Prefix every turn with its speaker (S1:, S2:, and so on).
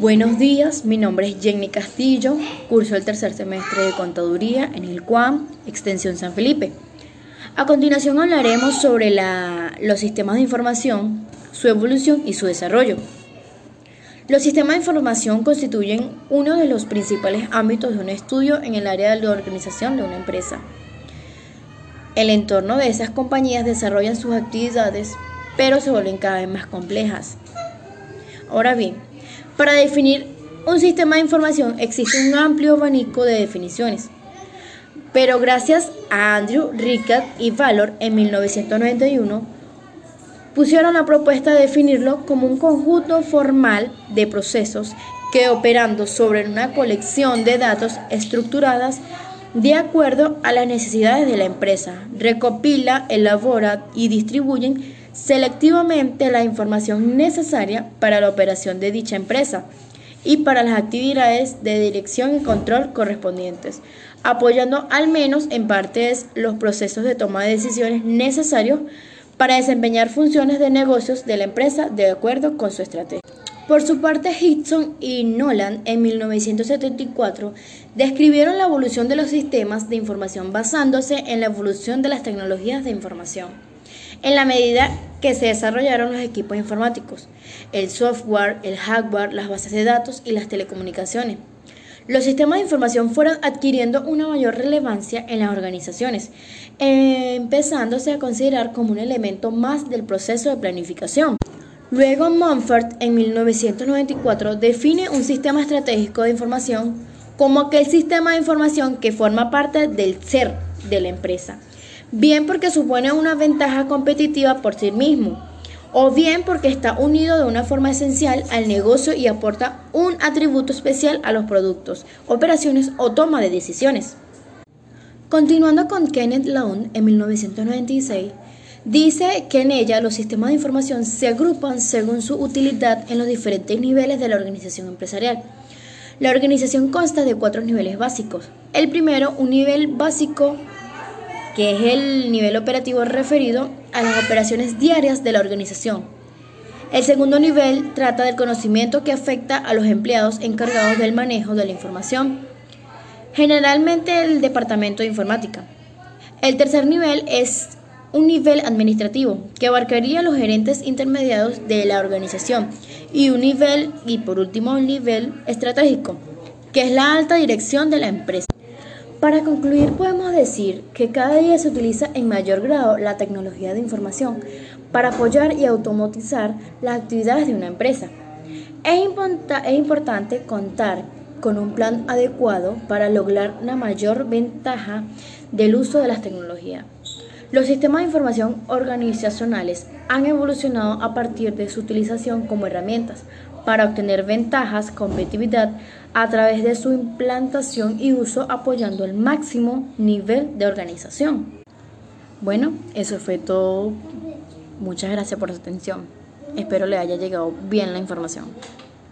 S1: Buenos días, mi nombre es Jenny Castillo, curso el tercer semestre de Contaduría en el CUAM, Extensión San Felipe. A continuación hablaremos sobre los sistemas de información, su evolución y su desarrollo. Los sistemas de información constituyen uno de los principales ámbitos de un estudio en el área de la organización de una empresa. El entorno de esas compañías desarrollan sus actividades, pero se vuelven cada vez más complejas. Ahora bien, para definir un sistema de información existe un amplio abanico de definiciones, pero gracias a Andrew Rickard y Valor en 1991 pusieron la propuesta de definirlo como un conjunto formal de procesos que operando sobre una colección de datos estructuradas de acuerdo a las necesidades de la empresa, recopila, elabora y distribuyen selectivamente la información necesaria para la operación de dicha empresa y para las actividades de dirección y control correspondientes, apoyando al menos en partes los procesos de toma de decisiones necesarios para desempeñar funciones de negocios de la empresa de acuerdo con su estrategia. Por su parte, Hickson y Nolan en 1974 describieron la evolución de los sistemas de información basándose en la evolución de las tecnologías de información en la medida que se desarrollaron los equipos informáticos, el software, el hardware, las bases de datos y las telecomunicaciones. Los sistemas de información fueron adquiriendo una mayor relevancia en las organizaciones, empezándose a considerar como un elemento más del proceso de planificación. Luego, Mumford en 1994 define un sistema estratégico de información como aquel sistema de información que forma parte del ser de la empresa bien porque supone una ventaja competitiva por sí mismo, o bien porque está unido de una forma esencial al negocio y aporta un atributo especial a los productos, operaciones o toma de decisiones. Continuando con Kenneth Lawn en 1996, dice que en ella los sistemas de información se agrupan según su utilidad en los diferentes niveles de la organización empresarial. La organización consta de cuatro niveles básicos. El primero, un nivel básico que es el nivel operativo referido a las operaciones diarias de la organización. El segundo nivel trata del conocimiento que afecta a los empleados encargados del manejo de la información, generalmente el departamento de informática. El tercer nivel es un nivel administrativo que abarcaría a los gerentes intermediados de la organización y un nivel y por último un nivel estratégico que es la alta dirección de la empresa. Para concluir, podemos decir que cada día se utiliza en mayor grado la tecnología de información para apoyar y automatizar las actividades de una empresa. Es, importante contar con un plan adecuado para lograr una mayor ventaja del uso de las tecnologías. Los sistemas de información organizacionales han evolucionado a partir de su utilización como herramientas para obtener ventajas, competitividad a través de su implantación y uso apoyando el máximo nivel de organización. Bueno, eso fue todo. Muchas gracias por su atención. Espero le haya llegado bien la información.